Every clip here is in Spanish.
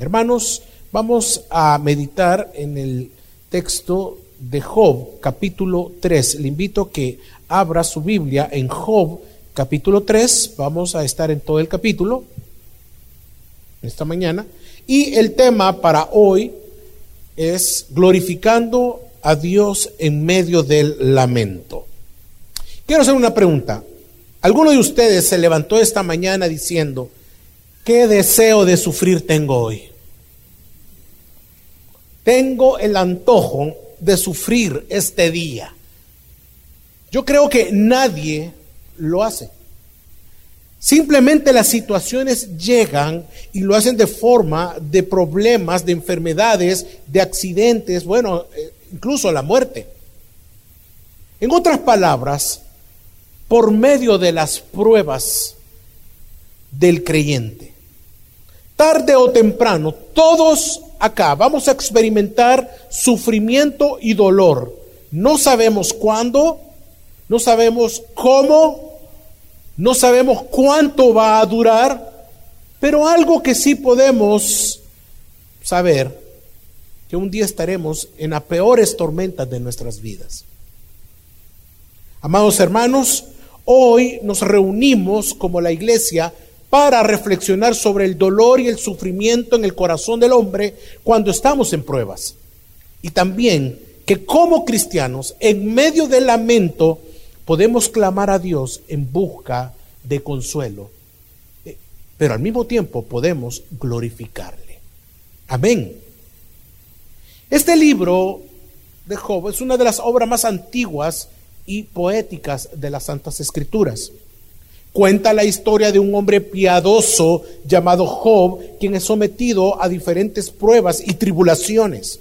Hermanos, vamos a meditar en el texto de Job, capítulo 3. Le invito a que abra su Biblia en Job, capítulo 3. Vamos a estar en todo el capítulo esta mañana. Y el tema para hoy es glorificando a Dios en medio del lamento. Quiero hacer una pregunta. ¿Alguno de ustedes se levantó esta mañana diciendo, ¿qué deseo de sufrir tengo hoy? Tengo el antojo de sufrir este día. Yo creo que nadie lo hace. Simplemente las situaciones llegan y lo hacen de forma de problemas, de enfermedades, de accidentes, bueno, eh, incluso la muerte. En otras palabras, por medio de las pruebas del creyente. Tarde o temprano, todos acá vamos a experimentar sufrimiento y dolor. No sabemos cuándo, no sabemos cómo, no sabemos cuánto va a durar, pero algo que sí podemos saber, que un día estaremos en las peores tormentas de nuestras vidas. Amados hermanos, Hoy nos reunimos como la iglesia para reflexionar sobre el dolor y el sufrimiento en el corazón del hombre cuando estamos en pruebas. Y también que como cristianos, en medio del lamento, podemos clamar a Dios en busca de consuelo. Eh, pero al mismo tiempo podemos glorificarle. Amén. Este libro de Job es una de las obras más antiguas y poéticas de las Santas Escrituras. Cuenta la historia de un hombre piadoso llamado Job, quien es sometido a diferentes pruebas y tribulaciones.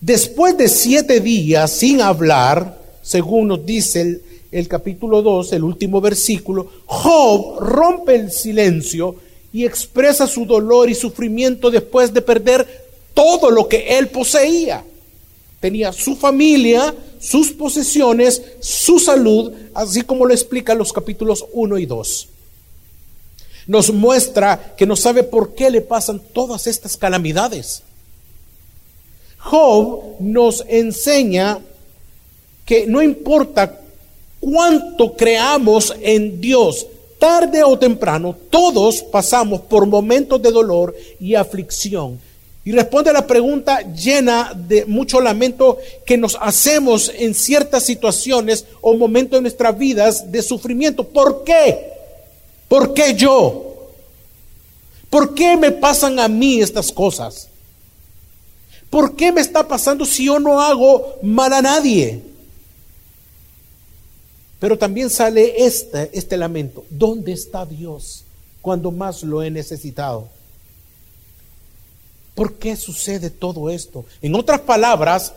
Después de siete días sin hablar, según nos dice el, capítulo 2, el último versículo, Job rompe el silencio y expresa su dolor y sufrimiento después de perder todo lo que él poseía. Tenía su familia, sus posesiones, su salud, así como lo explica los capítulos 1 y 2. Nos muestra que no sabe por qué le pasan todas estas calamidades. Job nos enseña que no importa cuánto creamos en Dios, tarde o temprano, todos pasamos por momentos de dolor y aflicción. Y responde a la pregunta llena de mucho lamento que nos hacemos en ciertas situaciones o momentos de nuestras vidas de sufrimiento. ¿Por qué? ¿Por qué yo? ¿Por qué me pasan a mí estas cosas? ¿Por qué me está pasando si yo no hago mal a nadie? Pero también sale este, este lamento. ¿Dónde está Dios cuando más lo he necesitado? ¿Por qué sucede todo esto? En otras palabras,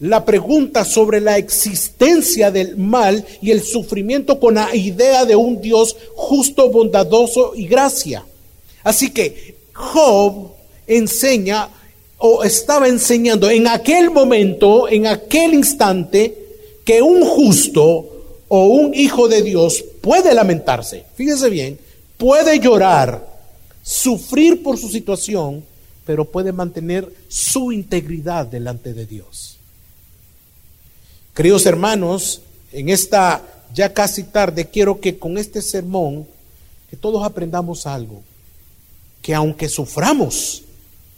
la pregunta sobre la existencia del mal y el sufrimiento con la idea de un Dios justo, bondadoso y gracia. Así que Job enseña o estaba enseñando en aquel momento, en aquel instante, que un justo o un hijo de Dios puede lamentarse, fíjese bien, puede llorar, sufrir por su situación, pero puede mantener su integridad delante de Dios. Queridos hermanos, en esta ya casi tarde quiero que con este sermón que todos aprendamos algo, que aunque suframos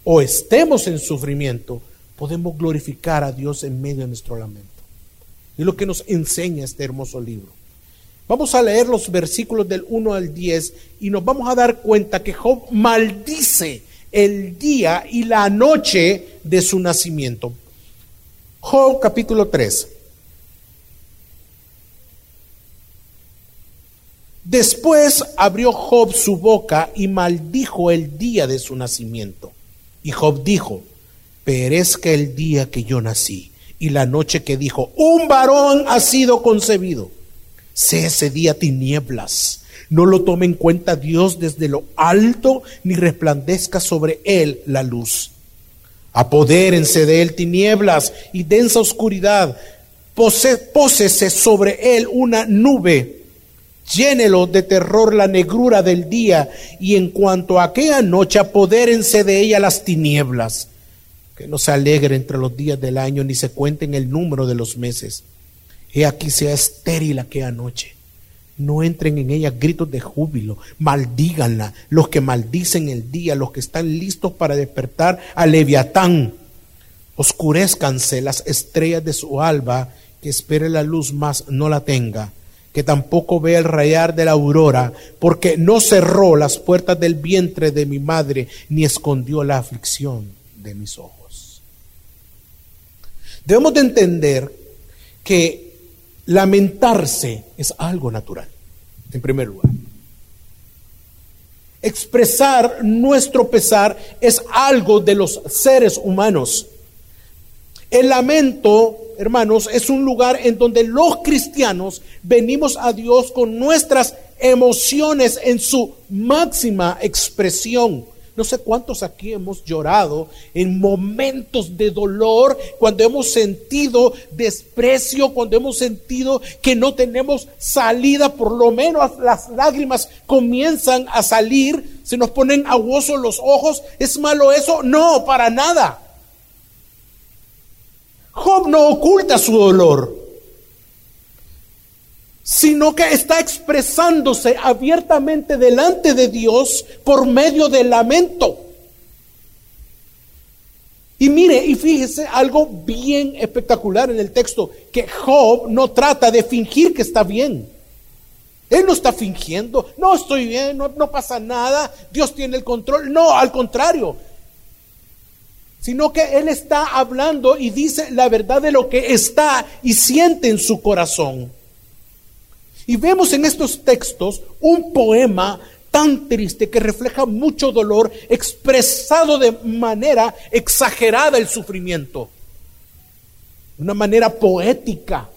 o estemos en sufrimiento, podemos glorificar a Dios en medio de nuestro lamento. Es lo que nos enseña este hermoso libro. Vamos a leer los versículos del 1 al 10 y nos vamos a dar cuenta que Job maldice el día y la noche de su nacimiento. Job capítulo 3. Después abrió Job su boca y maldijo el día de su nacimiento. Y Job dijo, perezca el día que yo nací y la noche que dijo, un varón ha sido concebido. Sé ese día tinieblas no lo tome en cuenta Dios desde lo alto, ni resplandezca sobre él la luz. Apodérense de él tinieblas y densa oscuridad. Pósese sobre él una nube Llénelo de terror la negrura del día, y en cuanto a aquella noche, apodérense de ella las tinieblas. Que no se alegre entre los días del año, ni se cuenten el número de los meses. He aquí sea estéril aquella noche. No entren en ella gritos de júbilo, maldíganla, los que maldicen el día, los que están listos para despertar a Leviatán. Oscurezcanse las estrellas de su alba, que espere la luz más no la tenga que tampoco vea el rayar de la aurora, porque no cerró las puertas del vientre de mi madre, ni escondió la aflicción de mis ojos. Debemos de entender que lamentarse es algo natural, en primer lugar. Expresar nuestro pesar es algo de los seres humanos. El lamento hermanos, es un lugar en donde los cristianos venimos a Dios con nuestras emociones en su máxima expresión. No sé cuántos aquí hemos llorado en momentos de dolor, cuando hemos sentido desprecio, cuando hemos sentido que no tenemos salida, por lo menos las lágrimas comienzan a salir, se nos ponen aguosos los ojos. ¿Es malo eso? No, para nada. Job no oculta su dolor, sino que está expresándose abiertamente delante de Dios por medio del lamento. Y mire, y fíjese algo bien espectacular en el texto, que Job no trata de fingir que está bien. Él no está fingiendo, no estoy bien, no, no pasa nada, Dios tiene el control. No, al contrario, sino que Él está hablando y dice la verdad de lo que está y siente en su corazón. Y vemos en estos textos un poema tan triste que refleja mucho dolor expresado de manera exagerada el sufrimiento, de una manera poética,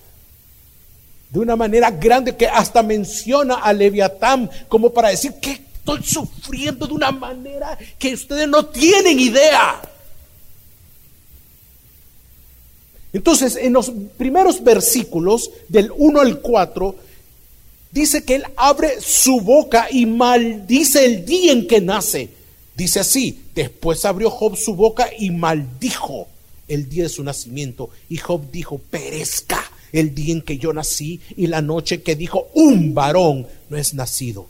de una manera grande que hasta menciona a Leviatán como para decir que estoy sufriendo de una manera que ustedes no tienen idea. Entonces, en los primeros versículos, del 1 al 4, dice que él abre su boca y maldice el día en que nace. Dice así, después abrió Job su boca y maldijo el día de su nacimiento. Y Job dijo, perezca el día en que yo nací y la noche que dijo, un varón no es nacido.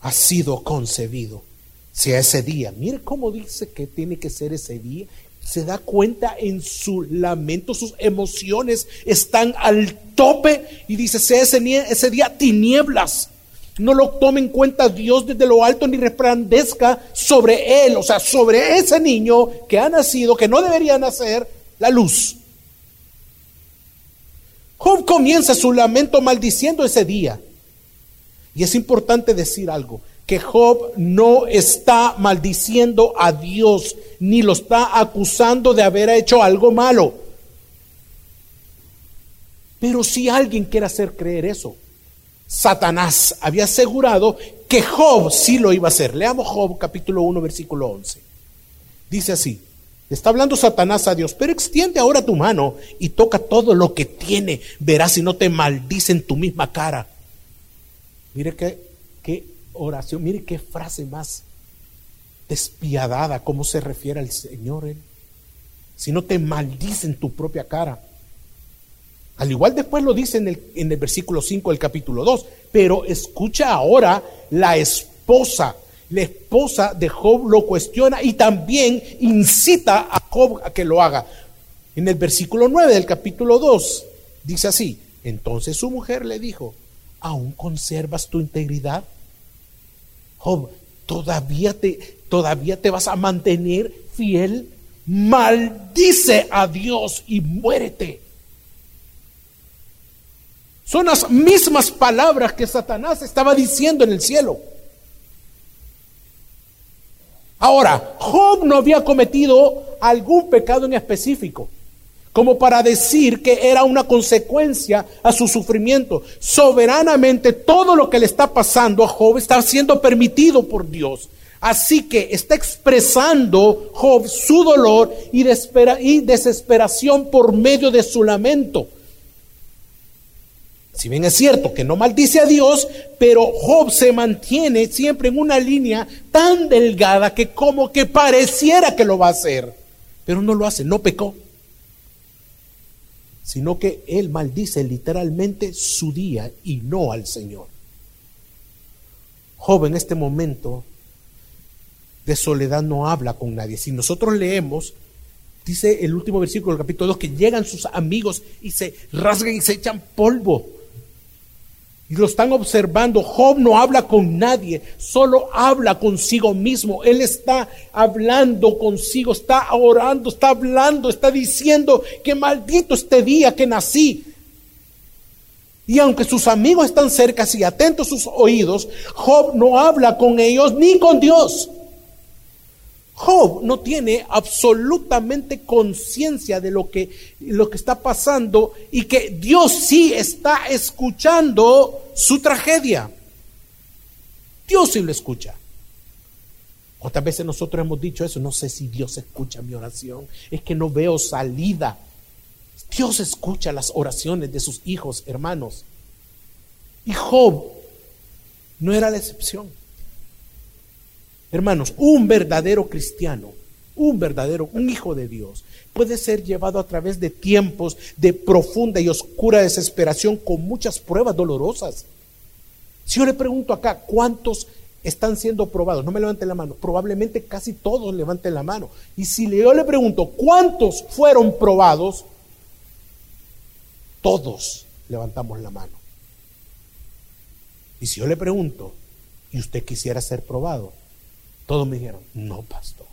Ha sido concebido. Sea ese día. Mire cómo dice que tiene que ser ese día se da cuenta en su lamento, sus emociones están al tope y dice, sea ese, ese día tinieblas. No lo tome en cuenta Dios desde lo alto ni resplandezca sobre él, o sea, sobre ese niño que ha nacido, que no debería nacer, la luz. Job comienza su lamento maldiciendo ese día. Y es importante decir algo que Job no está maldiciendo a Dios ni lo está acusando de haber hecho algo malo. Pero si alguien quiere hacer creer eso, Satanás había asegurado que Job sí lo iba a hacer. Leamos Job capítulo 1 versículo 11. Dice así, está hablando Satanás a Dios, pero extiende ahora tu mano y toca todo lo que tiene, verás si no te maldice en tu misma cara. Mire que oración. Mire qué frase más despiadada, cómo se refiere al Señor. ¿eh? Si no te maldice en tu propia cara. Al igual después lo dice en el, en el versículo 5 del capítulo 2. Pero escucha ahora la esposa. La esposa de Job lo cuestiona y también incita a Job a que lo haga. En el versículo 9 del capítulo 2 dice así. Entonces su mujer le dijo, ¿aún conservas tu integridad? Job, ¿todavía te, todavía te vas a mantener fiel? Maldice a Dios y muérete. Son las mismas palabras que Satanás estaba diciendo en el cielo. Ahora, Job no había cometido algún pecado en específico como para decir que era una consecuencia a su sufrimiento. Soberanamente todo lo que le está pasando a Job está siendo permitido por Dios. Así que está expresando Job su dolor y, desesperación por medio de su lamento. Si bien es cierto que no maldice a Dios, pero Job se mantiene siempre en una línea tan delgada que como que pareciera que lo va a hacer, pero no lo hace, no pecó, sino que él maldice literalmente su día y no al Señor. Job en este momento de soledad no habla con nadie. Si nosotros leemos, dice el último versículo del capítulo 2, que llegan sus amigos y se rasgan y se echan polvo y lo están observando. Job no habla con nadie, solo habla consigo mismo. Él está hablando consigo, está orando, está hablando, está diciendo que maldito este día que nací. Y aunque sus amigos están cerca y atentos sus oídos, Job no habla con ellos ni con Dios. Job no tiene absolutamente conciencia de lo que, lo que está pasando y que Dios sí está escuchando su tragedia. Dios sí lo escucha. Otras veces nosotros hemos dicho eso, no sé si Dios escucha mi oración, es que no veo salida. Dios escucha las oraciones de sus hijos, hermanos. Y Job no era la excepción. Hermanos, un verdadero cristiano, un verdadero, un hijo de Dios, puede ser llevado a través de tiempos de profunda y oscura desesperación con muchas pruebas dolorosas. Si yo le pregunto acá, ¿cuántos están siendo probados? No me levanten la mano. Probablemente casi todos levanten la mano. Y si yo le pregunto, ¿cuántos fueron probados? Todos levantamos la mano. Y si yo le pregunto, ¿y usted quisiera ser probado? Todos me dijeron, no, pastor,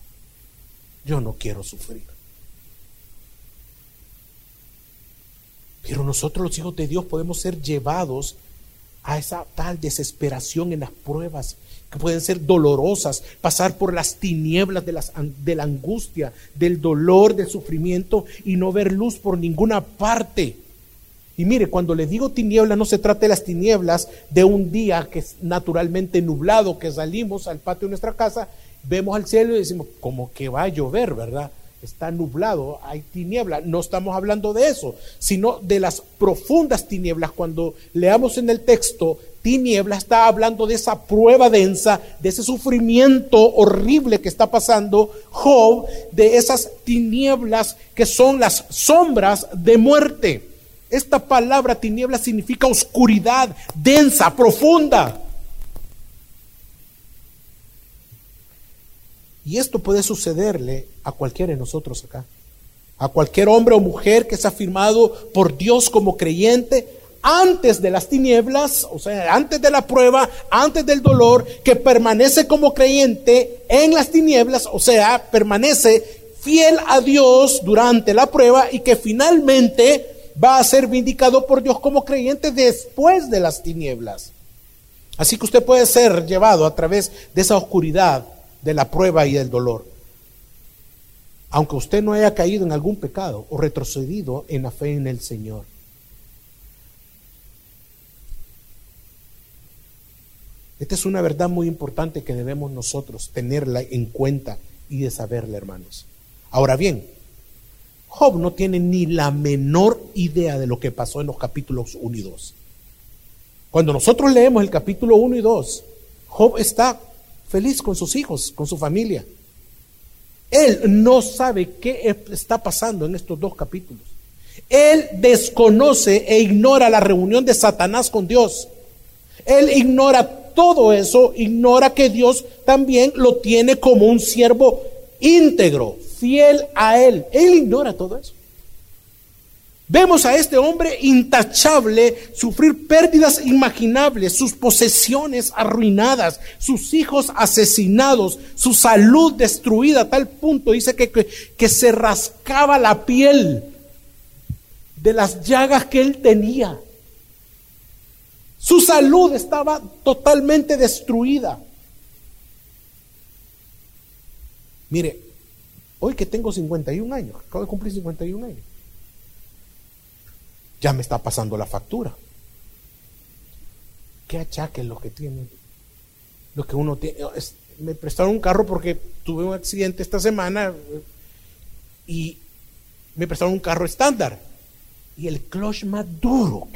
yo no quiero sufrir. Pero nosotros los hijos de Dios podemos ser llevados a esa tal desesperación en las pruebas que pueden ser dolorosas, pasar por las tinieblas de, las, de la angustia, del dolor, del sufrimiento y no ver luz por ninguna parte. Y mire, cuando le digo tinieblas, no se trata de las tinieblas de un día que es naturalmente nublado, que salimos al patio de nuestra casa, vemos al cielo y decimos, como que va a llover, ¿verdad? Está nublado, hay tinieblas. No estamos hablando de eso, sino de las profundas tinieblas. Cuando leamos en el texto, tinieblas está hablando de esa prueba densa, de ese sufrimiento horrible que está pasando Job, de esas tinieblas que son las sombras de muerte. Esta palabra tiniebla significa oscuridad, densa, profunda. Y esto puede sucederle a cualquiera de nosotros acá. A cualquier hombre o mujer que se ha firmado por Dios como creyente antes de las tinieblas, o sea, antes de la prueba, antes del dolor, que permanece como creyente en las tinieblas, o sea, permanece fiel a Dios durante la prueba y que finalmente va a ser vindicado por Dios como creyente después de las tinieblas. Así que usted puede ser llevado a través de esa oscuridad de la prueba y del dolor. Aunque usted no haya caído en algún pecado o retrocedido en la fe en el Señor. Esta es una verdad muy importante que debemos nosotros tenerla en cuenta y de saberla, hermanos. Ahora bien, Job no tiene ni la menor idea de lo que pasó en los capítulos 1 y 2. Cuando nosotros leemos el capítulo 1 y 2, Job está feliz con sus hijos, con su familia. Él no sabe qué está pasando en estos dos capítulos. Él desconoce e ignora la reunión de Satanás con Dios. Él ignora todo eso, ignora que Dios también lo tiene como un siervo íntegro, fiel a Él. Él ignora todo eso. Vemos a este hombre intachable sufrir pérdidas imaginables, sus posesiones arruinadas, sus hijos asesinados, su salud destruida a tal punto, dice que, que, que, se rascaba la piel de las llagas que él tenía. Su salud estaba totalmente destruida. Mire, Hoy que tengo 51 años, acabo de cumplir 51 años, ya me está pasando la factura. ¿Qué achaque es lo que tiene? Lo que uno tiene. me prestaron un carro porque tuve un accidente esta semana y me prestaron un carro estándar. Y el clutch más duro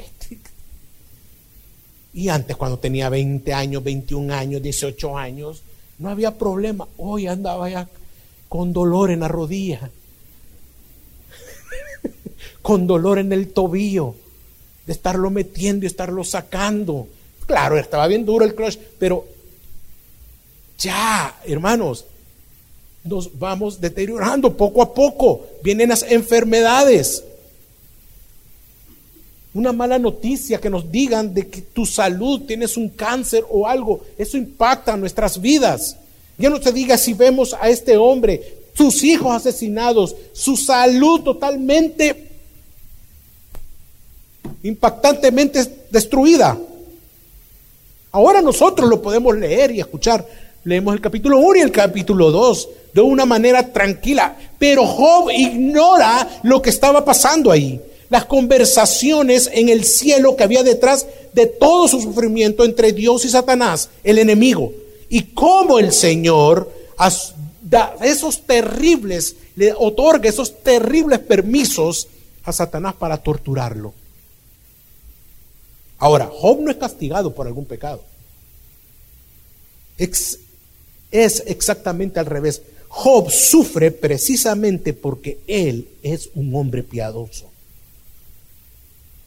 Y antes, cuando tenía 20 años, 21 años, 18 años, no había problema. Hoy andaba ya con dolor en la rodilla, con dolor en el tobillo, de estarlo metiendo y estarlo sacando. Claro, estaba bien duro el crush, pero ya, hermanos, nos vamos deteriorando poco a poco. Vienen las enfermedades. Una mala noticia que nos digan de que tu salud tienes un cáncer o algo, eso impacta nuestras vidas. Ya no te diga si vemos a este hombre, sus hijos asesinados, su salud totalmente impactantemente destruida. Ahora nosotros lo podemos leer y escuchar. Leemos el capítulo 1 y el capítulo 2 de una manera tranquila. Pero Job ignora lo que estaba pasando ahí. Las conversaciones en el cielo que había detrás de todo su sufrimiento entre Dios y Satanás, el enemigo. Y cómo el Señor da esos terribles, le otorga esos terribles permisos a Satanás para torturarlo. Ahora, Job no es castigado por algún pecado. es exactamente al revés. Job sufre precisamente porque él es un hombre piadoso.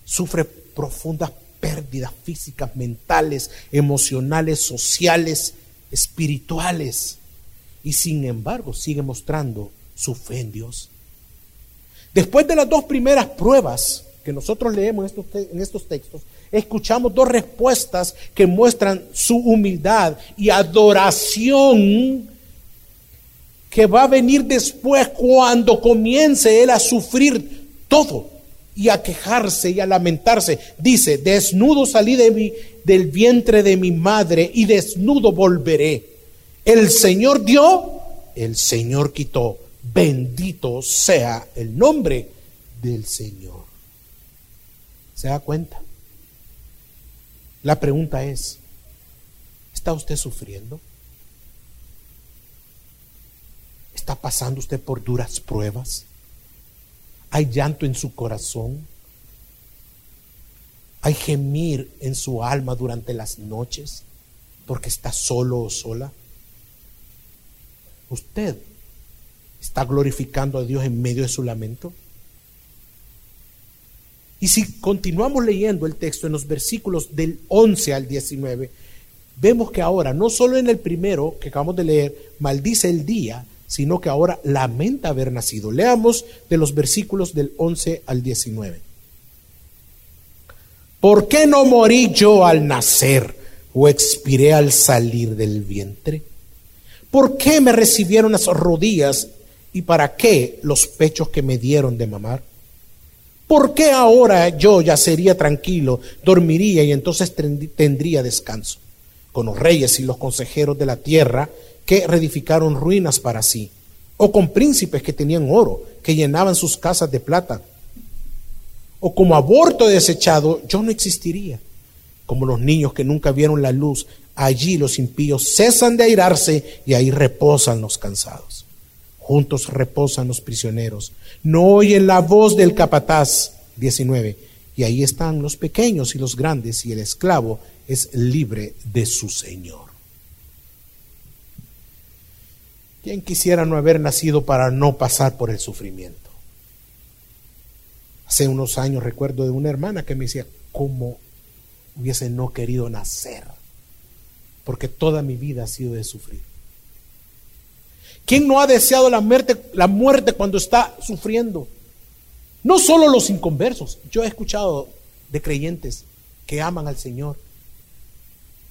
Sufre profundas pérdidas físicas, mentales, emocionales, sociales, espirituales. Y sin embargo sigue mostrando su fe en Dios. Después de las dos primeras pruebas que nosotros leemos en estos, en estos textos, escuchamos dos respuestas que muestran su humildad y adoración que va a venir después cuando comience él a sufrir todo y a quejarse y a lamentarse. Dice, desnudo salí de mi, del vientre de mi madre y desnudo volveré. El Señor dio, el Señor quitó. Bendito sea el nombre del Señor. ¿Se da cuenta? La pregunta es, ¿está usted sufriendo? ¿Está pasando usted por duras pruebas? ¿Hay llanto en su corazón? ¿Hay gemir en su alma durante las noches porque está solo o sola? ¿Usted está glorificando a Dios en medio de su lamento? Y si continuamos leyendo el texto en los versículos del 11 al 19, vemos que ahora, no solo en el primero que acabamos de leer, maldice el día, sino que ahora lamenta haber nacido. Leamos de los versículos del 11 al 19. ¿Por qué no morí yo al nacer o expiré al salir del vientre? ¿Por qué me recibieron las rodillas y para qué los pechos que me dieron de mamar? ¿Por qué ahora yo ya sería tranquilo, dormiría y entonces tendría descanso? Con los reyes y los consejeros de la tierra que reedificaron ruinas para sí, o con príncipes que tenían oro, que llenaban sus casas de plata, o como aborto desechado, yo no existiría. Como los niños que nunca vieron la luz, allí los impíos cesan de airarse y ahí reposan los cansados. Juntos reposan los prisioneros. No oyen la voz del capataz. 19. Y ahí están los pequeños y los grandes y el esclavo es libre de su Señor. ¿Quién quisiera no haber nacido para no pasar por el sufrimiento? Hace unos años recuerdo de una hermana que me decía, ¿cómo hubiese no querido nacer? Porque toda mi vida ha sido de sufrir. ¿Quién no ha deseado la muerte, la muerte cuando está sufriendo? No solo los inconversos. Yo he escuchado de creyentes que aman al Señor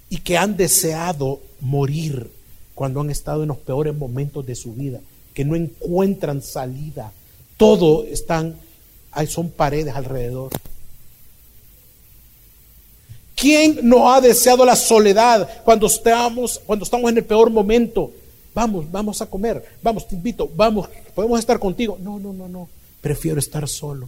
y que han deseado morir cuando han estado en los peores momentos de su vida, que no encuentran salida. Todo están, son paredes alrededor. ¿Quién no ha deseado la soledad cuando estamos, cuando estamos en el peor momento? Vamos, vamos a comer, vamos, te invito, vamos, podemos estar contigo. No, no, no, no, prefiero estar solo.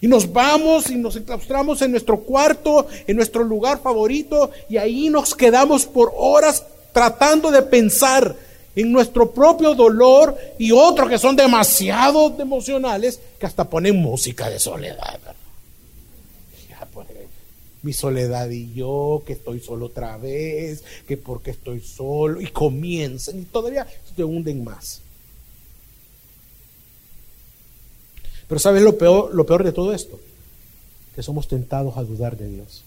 Y nos vamos y nos enclaustramos en nuestro cuarto, en nuestro lugar favorito, y ahí nos quedamos por horas tratando de pensar en nuestro propio dolor y otros que son demasiado emocionales que hasta ponen música de soledad. mi soledad y yo, que estoy solo otra vez, que porque estoy solo, y comienzan y todavía se hunden más. Pero ¿sabes lo peor, lo peor de todo esto? Que somos tentados a dudar de Dios.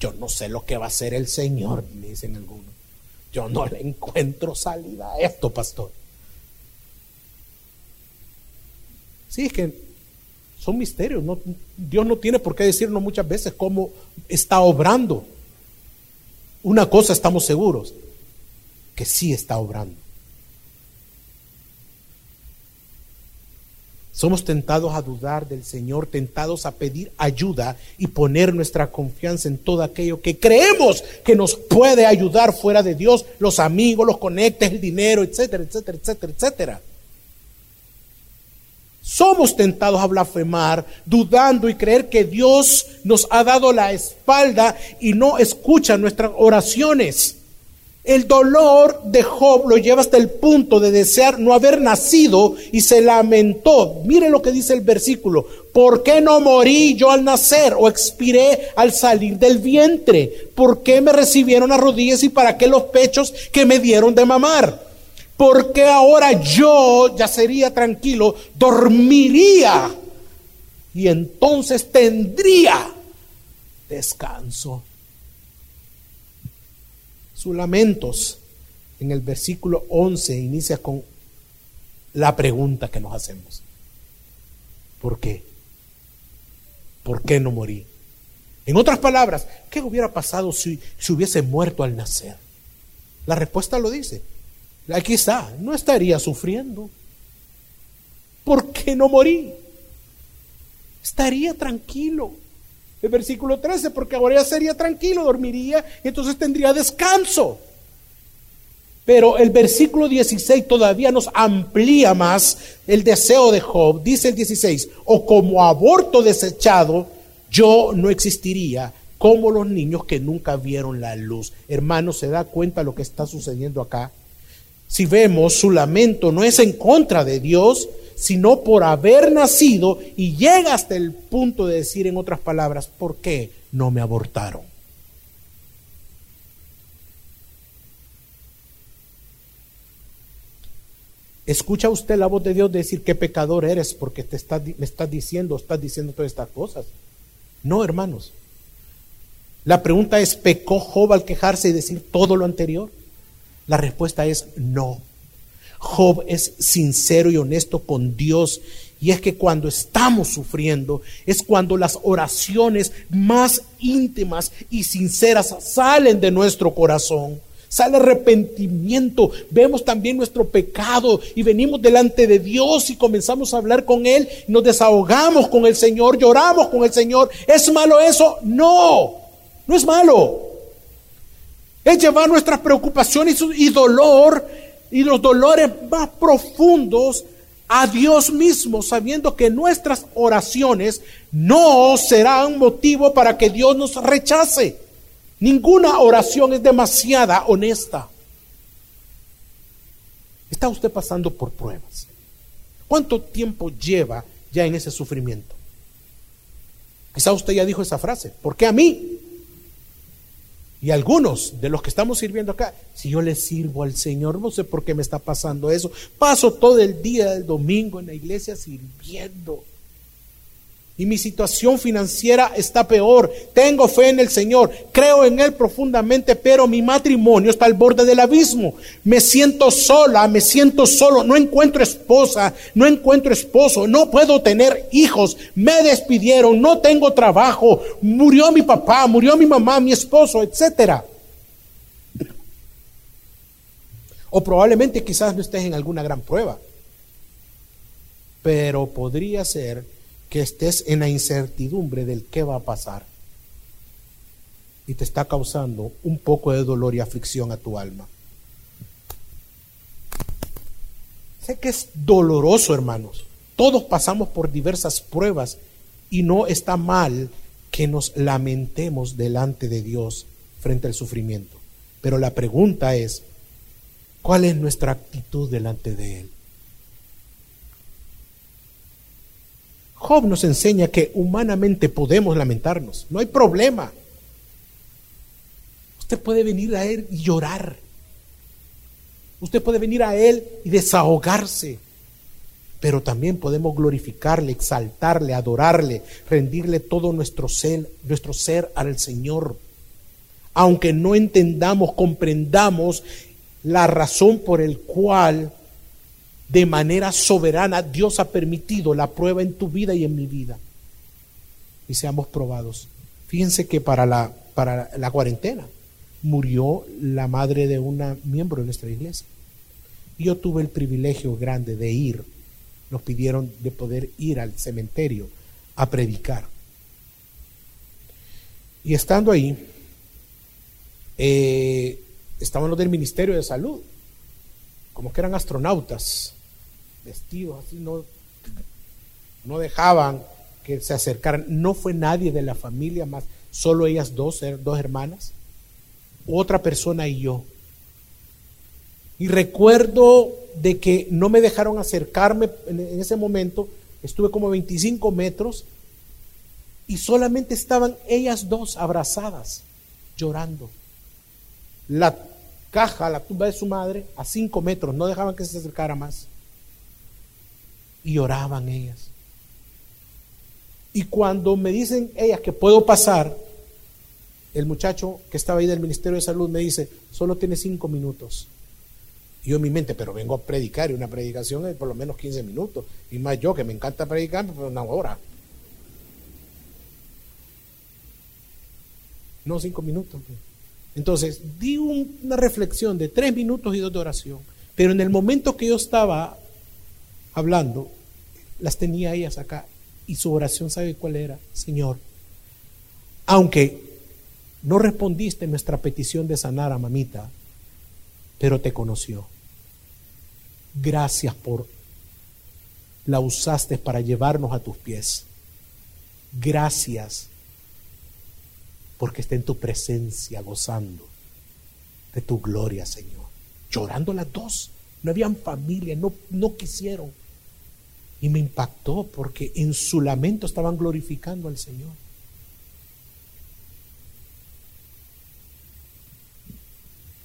Yo no sé lo que va a hacer el Señor, me dicen algunos. Yo no le encuentro salida a esto, pastor. Sí, es que son misterios. Dios no tiene por qué decirnos muchas veces cómo está obrando. Una cosa estamos seguros, que sí está obrando. Somos tentados a dudar del Señor, tentados a pedir ayuda y poner nuestra confianza en todo aquello que creemos que nos puede ayudar fuera de Dios, los amigos, los conectes, el dinero, etcétera, etcétera, etcétera, etcétera. Somos tentados a blasfemar, dudando y creer que Dios nos ha dado la espalda y no escucha nuestras oraciones. El dolor de Job lo lleva hasta el punto de desear no haber nacido y se lamentó. Mire lo que dice el versículo. ¿Por qué no morí yo al nacer o expiré al salir del vientre? ¿Por qué me recibieron las rodillas y para qué los pechos que me dieron de mamar? porque ahora yo ya sería tranquilo, dormiría y entonces tendría descanso. Sus lamentos en el versículo 11 inicia con la pregunta que nos hacemos. ¿Por qué? ¿Por qué no morí? En otras palabras, ¿qué hubiera pasado si, si hubiese muerto al nacer? La respuesta lo dice. Aquí está, no estaría sufriendo. ¿Por qué no morí? Estaría tranquilo. El versículo 13, porque ahora ya sería tranquilo, dormiría y entonces tendría descanso. Pero el versículo 16 todavía nos amplía más el deseo de Job. Dice el 16, o como aborto desechado, yo no existiría como los niños que nunca vieron la luz. Hermano, ¿se da cuenta lo que está sucediendo acá? Si vemos, su lamento no es en contra de Dios, sino por haber nacido y llega hasta el punto de decir en otras palabras, ¿por qué no me abortaron? ¿Escucha usted la voz de Dios decir qué pecador eres porque te está, me estás diciendo, estás diciendo todas estas cosas? No, hermanos. La pregunta es, ¿pecó Job al quejarse y decir todo lo anterior? La respuesta es no. Job es sincero y honesto con Dios. Y es que cuando estamos sufriendo es cuando las oraciones más íntimas y sinceras salen de nuestro corazón. Sale arrepentimiento, vemos también nuestro pecado y venimos delante de Dios y comenzamos a hablar con Él, nos desahogamos con el Señor, lloramos con el Señor. ¿Es malo eso? No, no es malo. Es llevar nuestras preocupaciones y dolor y los dolores más profundos a Dios mismo, sabiendo que nuestras oraciones no serán motivo para que Dios nos rechace. Ninguna oración es demasiada honesta. ¿Está usted pasando por pruebas? ¿Cuánto tiempo lleva ya en ese sufrimiento? Quizá usted ya dijo esa frase. ¿Por qué a mí? Y algunos de los que estamos sirviendo acá, si yo le sirvo al Señor, no sé por qué me está pasando eso. Paso todo el día del domingo en la iglesia sirviendo y mi situación financiera está peor. Tengo fe en el Señor, creo en Él profundamente, pero mi matrimonio está al borde del abismo. Me siento sola, me siento solo, no encuentro esposa, no encuentro esposo, no puedo tener hijos, me despidieron, no tengo trabajo, murió mi papá, murió mi mamá, mi esposo, etcétera. O probablemente quizás no estés en alguna gran prueba, pero podría ser que estés en la incertidumbre del qué va a pasar y te está causando un poco de dolor y aflicción a tu alma. Sé que es doloroso, hermanos. Todos pasamos por diversas pruebas y no está mal que nos lamentemos delante de Dios frente al sufrimiento. Pero la pregunta es, ¿cuál es nuestra actitud delante de Él? Job nos enseña que humanamente podemos lamentarnos, no hay problema. Usted puede venir a Él y llorar. Usted puede venir a Él y desahogarse. Pero también podemos glorificarle, exaltarle, adorarle, rendirle todo nuestro ser, nuestro ser al Señor. Aunque no entendamos, comprendamos la razón por el cual de manera soberana Dios ha permitido la prueba en tu vida y en mi vida. Y seamos probados. Fíjense que para la, para la cuarentena, murió la madre de un miembro de nuestra iglesia. Yo tuve el privilegio grande de ir. Nos pidieron de poder ir al cementerio a predicar. Y estando ahí, eh, estaban los del Ministerio de Salud, como que eran astronautas, vestidos así, no, no dejaban que se acercaran. No fue nadie de la familia más, solo ellas dos, dos hermanas otra persona y yo. Y recuerdo de que no me dejaron acercarme en ese momento, estuve como 25 metros y solamente estaban ellas dos abrazadas, llorando. La caja, la tumba de su madre, a 5 metros, no dejaban que se acercara más. Y lloraban ellas. Y cuando me dicen ellas que puedo pasar, el muchacho que estaba ahí del Ministerio de Salud me dice, solo tiene cinco minutos. Y yo en mi mente, pero vengo a predicar y una predicación es por lo menos 15 minutos. Y más yo que me encanta predicar, pero una hora. No cinco minutos. Entonces, di una reflexión de tres minutos y dos de oración. Pero en el momento que yo estaba hablando, las tenía ellas acá. Y su oración, ¿sabe cuál era? Señor, aunque no respondiste nuestra petición de sanar a mamita, pero te conoció. Gracias por la usaste para llevarnos a tus pies. Gracias porque está en tu presencia gozando de tu gloria, Señor. Llorando las dos. No habían familia, no, no quisieron. Y me impactó porque en su lamento estaban glorificando al Señor.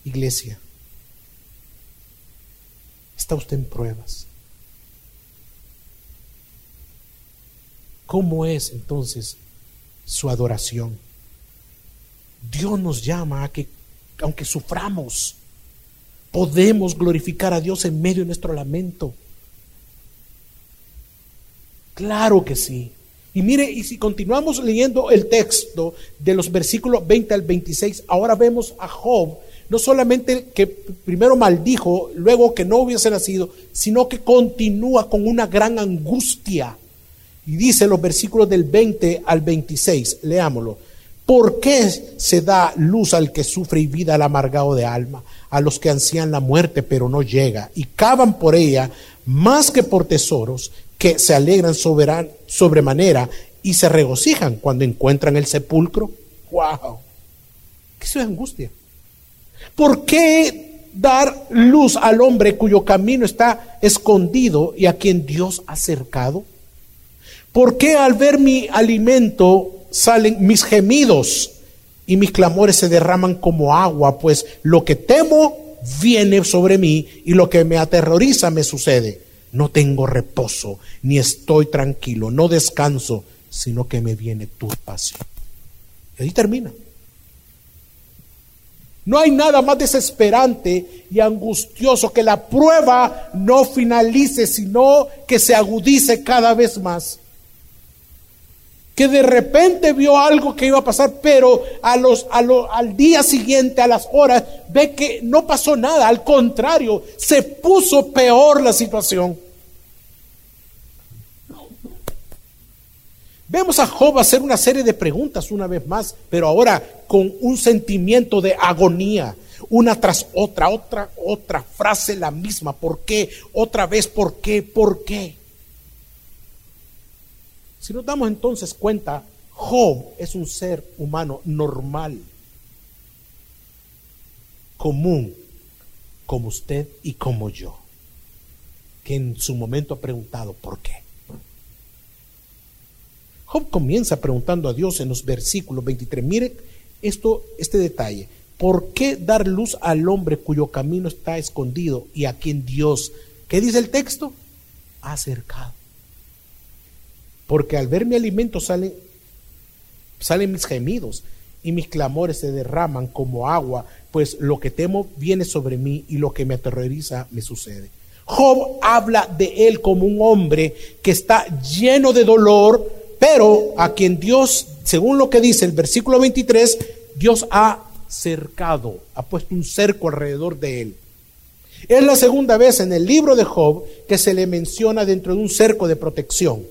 Iglesia, está usted en pruebas. ¿Cómo es entonces su adoración? Dios nos llama a que, aunque suframos, podemos glorificar a Dios en medio de nuestro lamento. Claro que sí. Y mire, y si continuamos leyendo el texto de los versículos 20 al 26, ahora vemos a Job no solamente que primero maldijo, luego que no hubiese nacido, sino que continúa con una gran angustia. Y dice los versículos del 20 al 26, leámoslo. ¿Por qué se da luz al que sufre y vida al amargado de alma, a los que ansían la muerte pero no llega, y cavan por ella más que por tesoros, que se alegran sobremanera y se regocijan cuando encuentran el sepulcro? ¡Wow! ¿Qué es angustia? ¿Por qué dar luz al hombre cuyo camino está escondido y a quien Dios ha cercado? ¿Por qué al ver mi alimento salen mis gemidos y mis clamores se derraman como agua? Pues lo que temo viene sobre mí y lo que me aterroriza me sucede. No tengo reposo, ni estoy tranquilo, no descanso, sino que me viene turbación. Y ahí termina. No hay nada más desesperante y angustioso que la prueba no finalice, sino que se agudice cada vez más. Que de repente vio algo que iba a pasar, pero a los, al día siguiente, a las horas, ve que no pasó nada. Al contrario, se puso peor la situación. Vemos a Job hacer una serie de preguntas una vez más, pero ahora con un sentimiento de agonía, una tras otra, otra, otra frase la misma. ¿Por qué? Otra vez, ¿por qué? ¿Por qué? Si nos damos entonces cuenta, Job es un ser humano normal, común, como usted y como yo, que en su momento ha preguntado, ¿por qué? Job comienza preguntando a Dios en los versículos 23. Mire esto, este detalle. ¿Por qué dar luz al hombre cuyo camino está escondido y a quien Dios, ¿qué dice el texto? Ha acercado. Porque al ver mi alimento salen, salen mis gemidos y mis clamores se derraman como agua, pues lo que temo viene sobre mí y lo que me aterroriza me sucede. Job habla de él como un hombre que está lleno de dolor, pero a quien Dios, según lo que dice el versículo 23, Dios ha cercado, ha puesto un cerco alrededor de él. Es la segunda vez en el libro de Job que se le menciona dentro de un cerco de protección.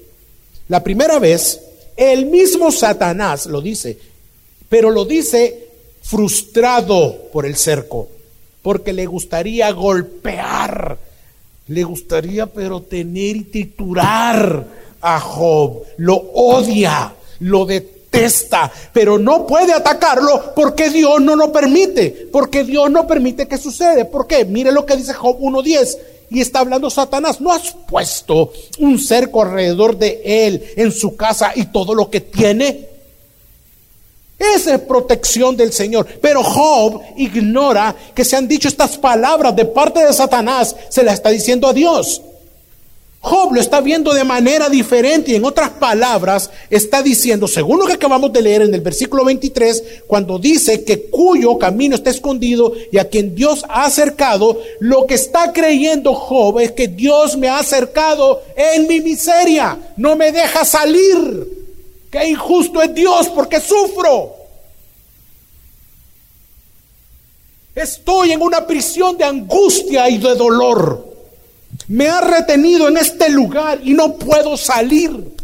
La primera vez, el mismo Satanás lo dice, pero lo dice frustrado por el cerco, porque le gustaría golpear, le gustaría pero tener y triturar a Job, lo odia, lo detesta, pero no puede atacarlo porque Dios no lo permite, porque Dios no permite que suceda. ¿Por qué? Mire lo que dice Job 1.10 y está hablando Satanás, ¿no has puesto un cerco alrededor de él en su casa y todo lo que tiene? Esa es protección del Señor. Pero Job ignora que se han dicho estas palabras de parte de Satanás, se las está diciendo a Dios. Job lo está viendo de manera diferente y en otras palabras está diciendo, según lo que acabamos de leer en el versículo 23, cuando dice que cuyo camino está escondido y a quien Dios ha acercado, lo que está creyendo Job es que Dios me ha acercado en mi miseria, no me deja salir. Qué injusto es Dios porque sufro. Estoy en una prisión de angustia y de dolor. Me ha retenido en este lugar y no puedo salir.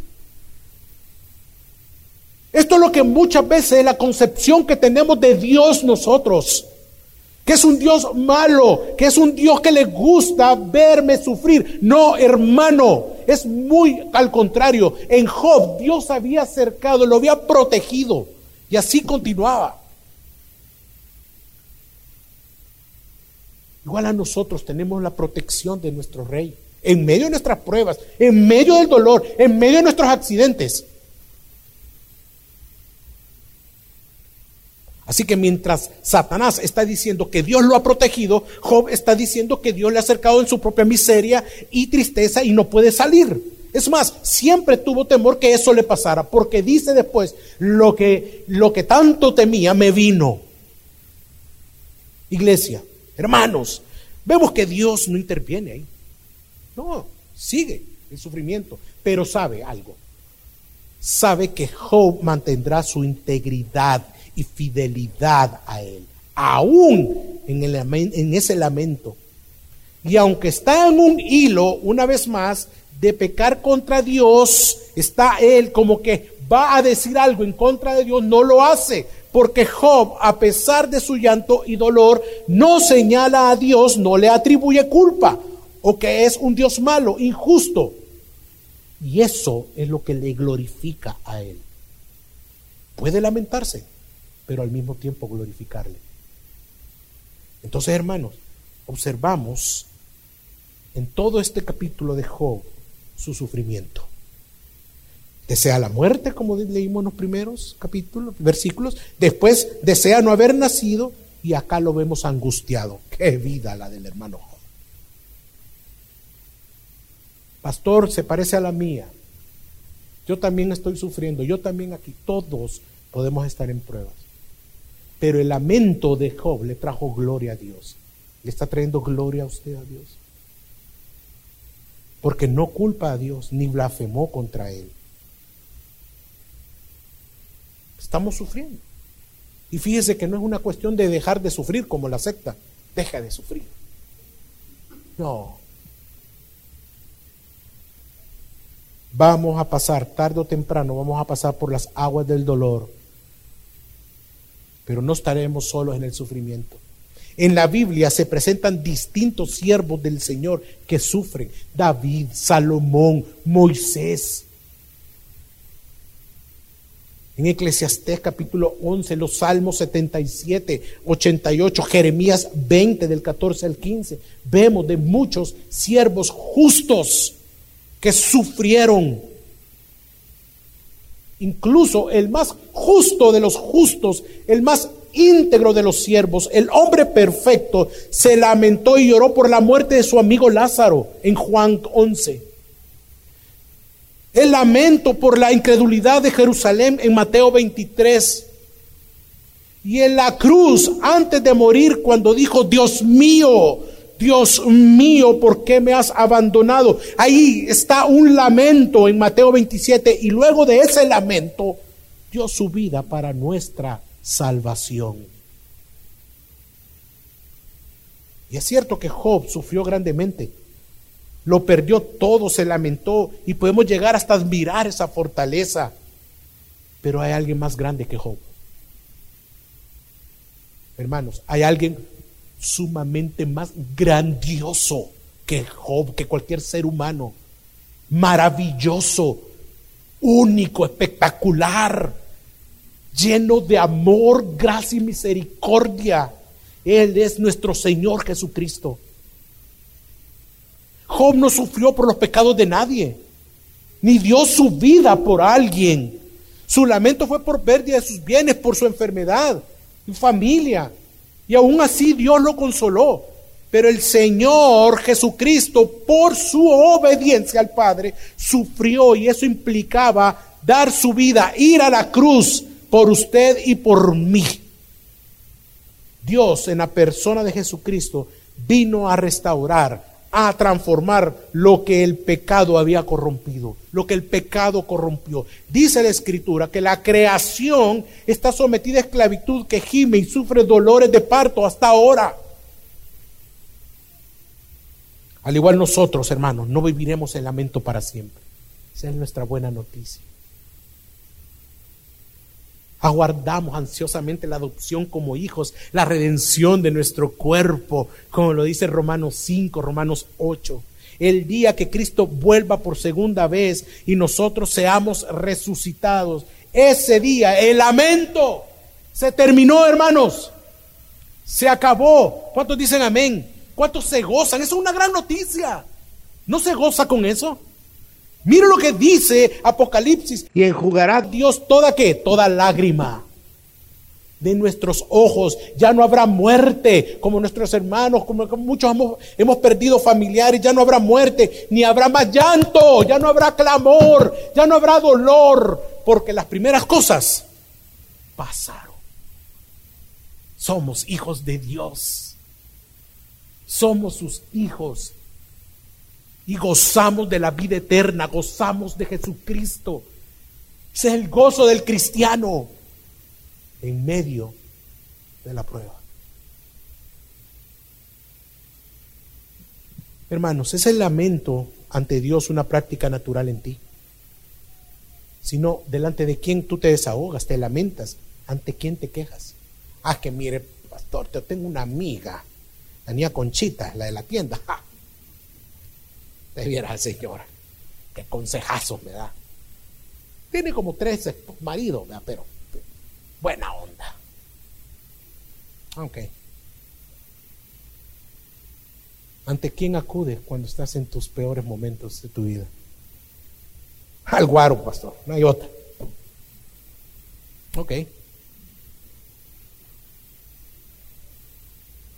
Esto es lo que muchas veces es la concepción que tenemos de Dios nosotros. Que es un Dios malo, que es un Dios que le gusta verme sufrir. No, hermano, es muy al contrario. En Job Dios había acercado, lo había protegido. Y así continuaba. Igual a nosotros tenemos la protección de nuestro rey. En medio de nuestras pruebas, en medio del dolor, en medio de nuestros accidentes. Así que mientras Satanás está diciendo que Dios lo ha protegido, Job está diciendo que Dios le ha acercado en su propia miseria y tristeza y no puede salir. Es más, siempre tuvo temor que eso le pasara, porque dice después, lo que, lo que tanto temía me vino. Iglesia, Hermanos, vemos que Dios no interviene ahí. No, sigue el sufrimiento, pero sabe algo. Sabe que Job mantendrá su integridad y fidelidad a él, aún en, el, en ese lamento. Y aunque está en un hilo, una vez más, de pecar contra Dios, está él como que va a decir algo en contra de Dios, no lo hace, porque Job, a pesar de su llanto y dolor, no señala a Dios, no le atribuye culpa, o que es un Dios malo, injusto. Y eso es lo que le glorifica a él. Puede lamentarse, pero al mismo tiempo glorificarle. Entonces, hermanos, observamos en todo este capítulo de Job su sufrimiento. Desea la muerte, como leímos en los primeros capítulos, versículos. Después desea no haber nacido y acá lo vemos angustiado. Qué vida la del hermano Job. Pastor, se parece a la mía. Yo también estoy sufriendo, yo también aquí. Todos podemos estar en pruebas. Pero el lamento de Job le trajo gloria a Dios. Le está trayendo gloria a usted a Dios. Porque no culpa a Dios ni blasfemó contra él. Estamos sufriendo. Y fíjese que no es una cuestión de dejar de sufrir como la secta. Deja de sufrir. No. Vamos a pasar, tarde o temprano, vamos a pasar por las aguas del dolor. Pero no estaremos solos en el sufrimiento. En la Biblia se presentan distintos siervos del Señor que sufren. David, Salomón, Moisés. En Eclesiastés capítulo 11, los Salmos 77, 88, Jeremías 20 del 14 al 15, vemos de muchos siervos justos que sufrieron. incluso el más justo de los justos, el más íntegro de los siervos, el hombre perfecto, se lamentó y lloró por la muerte de su amigo Lázaro en Juan 11. El lamento por la incredulidad de Jerusalén en Mateo 23. Y en la cruz, antes de morir, cuando dijo, Dios mío, Dios mío, ¿por qué me has abandonado? Ahí está un lamento en Mateo 27 y luego de ese lamento dio su vida para nuestra salvación. Y es cierto que Job sufrió grandemente, lo perdió todo, se lamentó y podemos llegar hasta admirar esa fortaleza. Pero hay alguien más grande que Job. Hermanos, hay alguien sumamente más grandioso que Job, que cualquier ser humano. Maravilloso, único, espectacular, lleno de amor, gracia y misericordia. Él es nuestro Señor Jesucristo. Job no sufrió por los pecados de nadie, ni dio su vida por alguien. Su lamento fue por pérdida de sus bienes, por su enfermedad, su familia. Y aún así Dios lo consoló. Pero el Señor Jesucristo, por su obediencia al Padre, sufrió y eso implicaba dar su vida, ir a la cruz por usted y por mí. Dios en la persona de Jesucristo vino a restaurar a transformar lo que el pecado había corrompido, lo que el pecado corrompió. Dice la escritura que la creación está sometida a esclavitud que gime y sufre dolores de parto hasta ahora. Al igual nosotros, hermanos, no viviremos en lamento para siempre. Esa es nuestra buena noticia. Aguardamos ansiosamente la adopción como hijos, la redención de nuestro cuerpo, como lo dice Romanos 5, Romanos 8. El día que Cristo vuelva por segunda vez y nosotros seamos resucitados, ese día el lamento se terminó, hermanos. Se acabó. ¿Cuántos dicen amén? ¿Cuántos se gozan? Eso es una gran noticia. ¿No se goza con eso? Mira lo que dice Apocalipsis. Y enjugará Dios toda qué? Toda lágrima de nuestros ojos. Ya no habrá muerte como nuestros hermanos, como, muchos hemos, hemos, perdido familiares. Ya no habrá muerte, ni habrá más llanto, ya no habrá clamor, ya no habrá dolor, porque las primeras cosas pasaron. Somos hijos de Dios. Somos sus hijos y gozamos de la vida eterna, gozamos de Jesucristo. Ese es el gozo del cristiano en medio de la prueba. Hermanos, es el lamento ante Dios una práctica natural en ti. Sino delante de quién tú te desahogas, te lamentas, ante quién te quejas. Ah, que mire, pastor, yo tengo una amiga, la niña Conchita, la de la tienda. Te viera al Señor. Qué consejazos me da. Tiene como tres maridos, pero buena onda. Ok. ¿Ante quién acudes cuando estás en tus peores momentos de tu vida? Al guaro, pastor. No hay otra. Ok.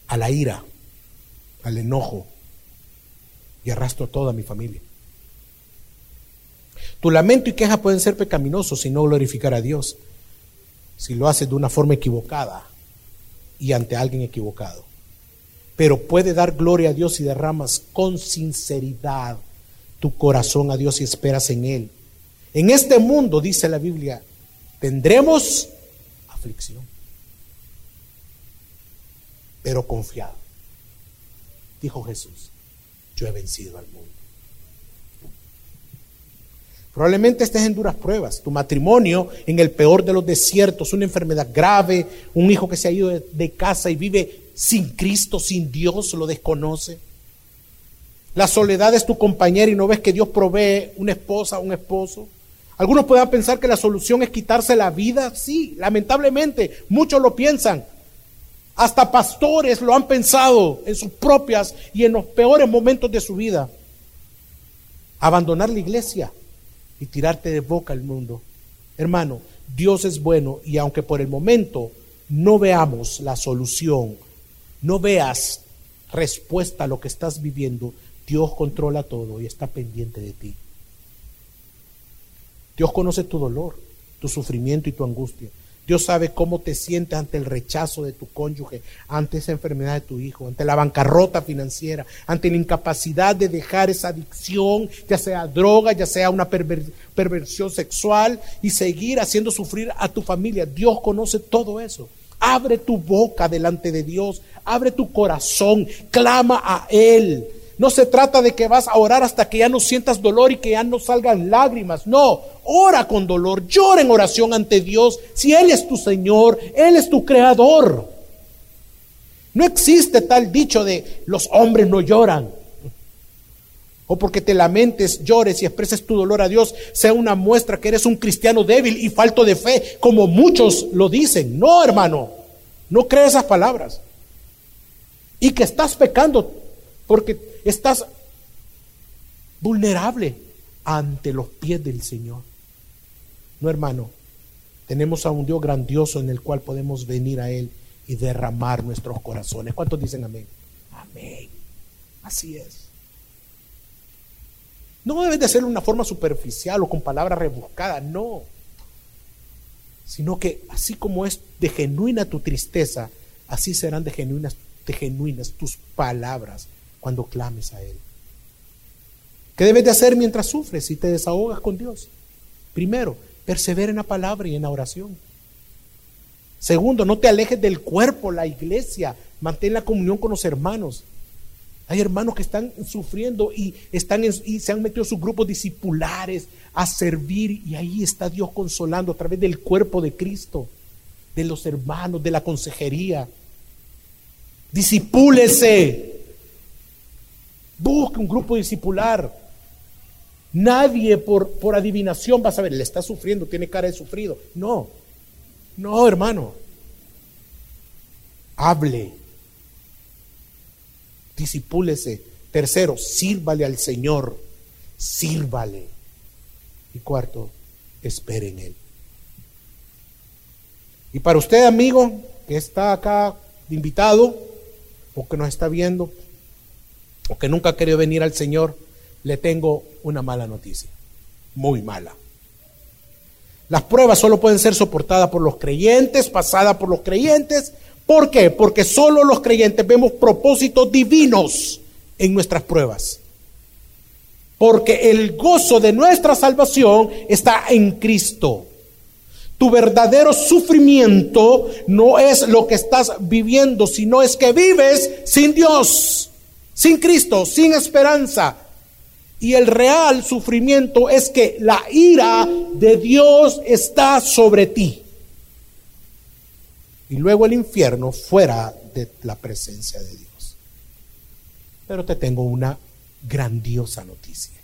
A la ira, al enojo, y arrastro toda mi familia. Tu lamento y queja pueden ser pecaminosos si no glorificar a Dios, si lo haces de una forma equivocada y ante alguien equivocado. Pero puede dar gloria a Dios si derramas con sinceridad tu corazón a Dios y esperas en Él. En este mundo, dice la Biblia, tendremos aflicción, pero confiado, dijo Jesús yo he vencido al mundo. Probablemente estés en duras pruebas. Tu matrimonio en el peor de los desiertos, una enfermedad grave, un hijo que se ha ido de, casa y vive sin Cristo, sin Dios, lo desconoce. La soledad es tu compañera y no ves que Dios provee una esposa, un esposo. Algunos puedan pensar que la solución es quitarse la vida. Sí, lamentablemente, muchos lo piensan. Hasta pastores lo han pensado en sus propias y en los peores momentos de su vida. Abandonar la iglesia y tirarte de boca al mundo. Hermano, Dios es bueno y aunque por el momento no veamos la solución, no veas respuesta a lo que estás viviendo, Dios controla todo y está pendiente de ti. Dios conoce tu dolor, tu sufrimiento y tu angustia. Dios sabe cómo te sientes ante el rechazo de tu cónyuge, ante esa enfermedad de tu hijo, ante la bancarrota financiera, ante la incapacidad de dejar esa adicción, ya sea droga, ya sea una perversión sexual, y seguir haciendo sufrir a tu familia. Dios conoce todo eso. Abre tu boca delante de Dios, abre tu corazón, clama a Él. No se trata de que vas a orar hasta que ya no sientas dolor y que ya no salgan lágrimas. No, ora con dolor, llora en oración ante Dios. Si Él es tu Señor, Él es tu creador. No existe tal dicho de los hombres no lloran. O porque te lamentes, llores y expreses tu dolor a Dios, sea una muestra que eres un cristiano débil y falto de fe, como muchos lo dicen. No, hermano, no crees esas palabras. Y que estás pecando porque Estás vulnerable ante los pies del Señor. No, hermano, tenemos a un Dios grandioso en el cual podemos venir a Él y derramar nuestros corazones. ¿Cuántos dicen amén? Amén. Así es. No debe de ser una forma superficial o con palabras rebuscadas, no. Sino que así como es de genuina tu tristeza, así serán de de genuinas tus palabras cuando clames a Él. ¿Qué debes de hacer mientras sufres y te desahogas con Dios? Primero, persevera en la palabra y en la oración. Segundo, no te alejes del cuerpo, la iglesia. Mantén la comunión con los hermanos. Hay hermanos que están sufriendo y, están y se han metido en sus grupos discipulares a servir y ahí está Dios consolando a través del cuerpo de Cristo, de los hermanos, de la consejería. Disipúlese. Busque un grupo discipular. Nadie por, por adivinación va a saber, le está sufriendo, tiene cara de sufrido. No, no, hermano. Hable. Disipúlese. Tercero, sírvale al Señor. Sírvale. Y cuarto, espere en Él. Y para usted, amigo, que está acá invitado o que nos está viendo, que nunca ha querido venir al Señor, le tengo una mala noticia, muy mala. Las pruebas solo pueden ser soportadas por los creyentes, pasadas por los creyentes. ¿Por qué? Porque solo los creyentes vemos propósitos divinos en nuestras pruebas. Porque el gozo de nuestra salvación está en Cristo. Tu verdadero sufrimiento no es lo que estás viviendo, sino es que vives sin Dios sin Cristo, sin esperanza. Y el real sufrimiento es que la ira de Dios está sobre ti. Y luego el infierno fuera de la presencia de Dios. Pero te tengo una grandiosa noticia.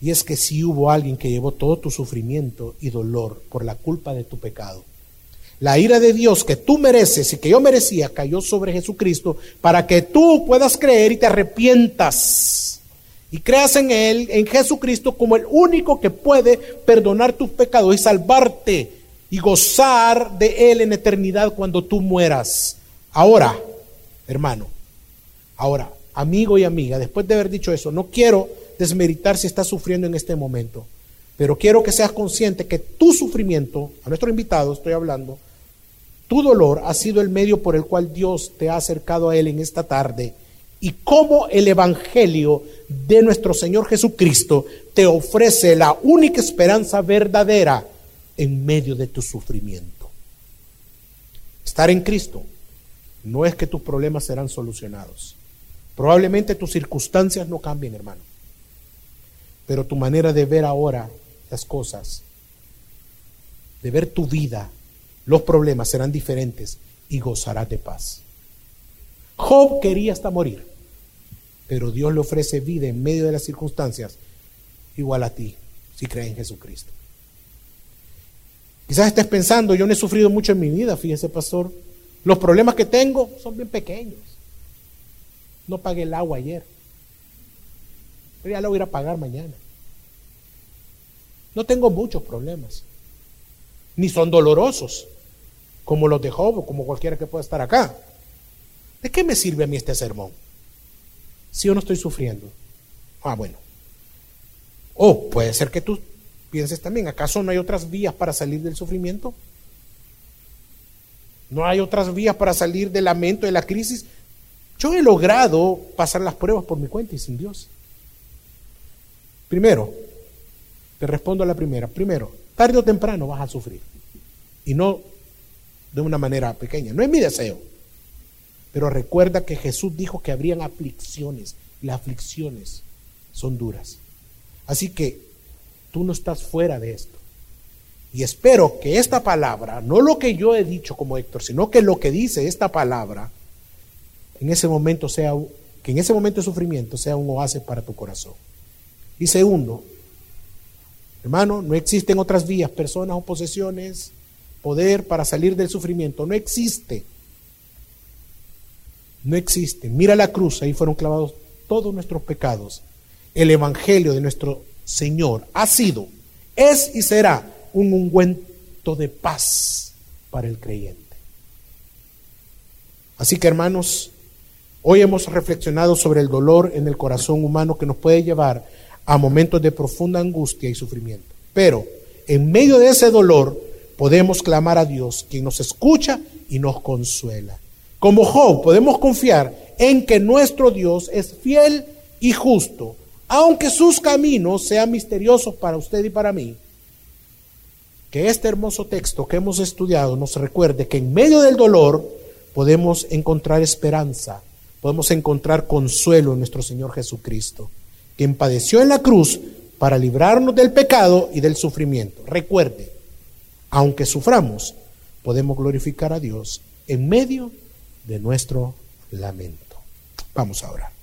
Y es que si hubo alguien que llevó todo tu sufrimiento y dolor por la culpa de tu pecado, la ira de Dios que tú mereces y que yo merecía cayó sobre Jesucristo para que tú puedas creer y te arrepientas y creas en Él, en Jesucristo, como el único que puede perdonar tus pecados y salvarte y gozar de Él en eternidad cuando tú mueras. Ahora, hermano, ahora, amigo y amiga, después de haber dicho eso, no quiero desmeritar si estás sufriendo en este momento, pero quiero que seas consciente que tu sufrimiento, a nuestro invitado estoy hablando, tu dolor ha sido el medio por el cual Dios te ha acercado a Él en esta tarde y cómo el Evangelio de nuestro Señor Jesucristo te ofrece la única esperanza verdadera en medio de tu sufrimiento. Estar en Cristo no es que tus problemas serán solucionados. Probablemente tus circunstancias no cambien, hermano. Pero tu manera de ver ahora las cosas, de ver tu vida, los problemas serán diferentes y gozarás de paz. Job quería hasta morir, pero Dios le ofrece vida en medio de las circunstancias igual a ti, si crees en Jesucristo. Quizás estés pensando, yo no he sufrido mucho en mi vida, fíjese pastor, los problemas que tengo son bien pequeños. No pagué el agua ayer, pero ya lo voy a pagar mañana. No tengo muchos problemas, ni son dolorosos, como los de Job como cualquiera que pueda estar acá. ¿De qué me sirve a mí este sermón? Si yo no estoy sufriendo. Ah, bueno. O puede ser que tú pienses también, ¿acaso no hay otras vías para salir del sufrimiento? ¿No hay otras vías para salir del lamento, de la crisis? Yo he logrado pasar las pruebas por mi cuenta y sin Dios. Primero, te respondo a la primera. Primero, tarde o temprano vas a sufrir. Y no de una manera pequeña. No es mi deseo. Pero recuerda que Jesús dijo que habrían aflicciones. Y las aflicciones son duras. Así que tú no estás fuera de esto. Y espero que esta palabra, no lo que yo he dicho como Héctor, sino que lo que dice esta palabra, en ese momento sea, que en ese momento de sufrimiento sea un oasis para tu corazón. Y segundo, hermano, no existen otras vías, personas o posesiones, poder para salir del sufrimiento. No existe. No existe. Mira la cruz, ahí fueron clavados todos nuestros pecados. El Evangelio de nuestro Señor ha sido, es y será un ungüento de paz para el creyente. Así que hermanos, hoy hemos reflexionado sobre el dolor en el corazón humano que nos puede llevar a momentos de profunda angustia y sufrimiento. Pero en medio de ese dolor podemos clamar a Dios, quien nos escucha y nos consuela. Como Job podemos confiar en que nuestro Dios es fiel y justo, aunque sus caminos sean misteriosos para usted y para mí. Que este hermoso texto que hemos estudiado nos recuerde que en medio del dolor podemos encontrar esperanza, podemos encontrar consuelo en nuestro Señor Jesucristo quien padeció en la cruz para librarnos del pecado y del sufrimiento. Recuerde, aunque suframos, podemos glorificar a Dios en medio de nuestro lamento. Vamos a orar.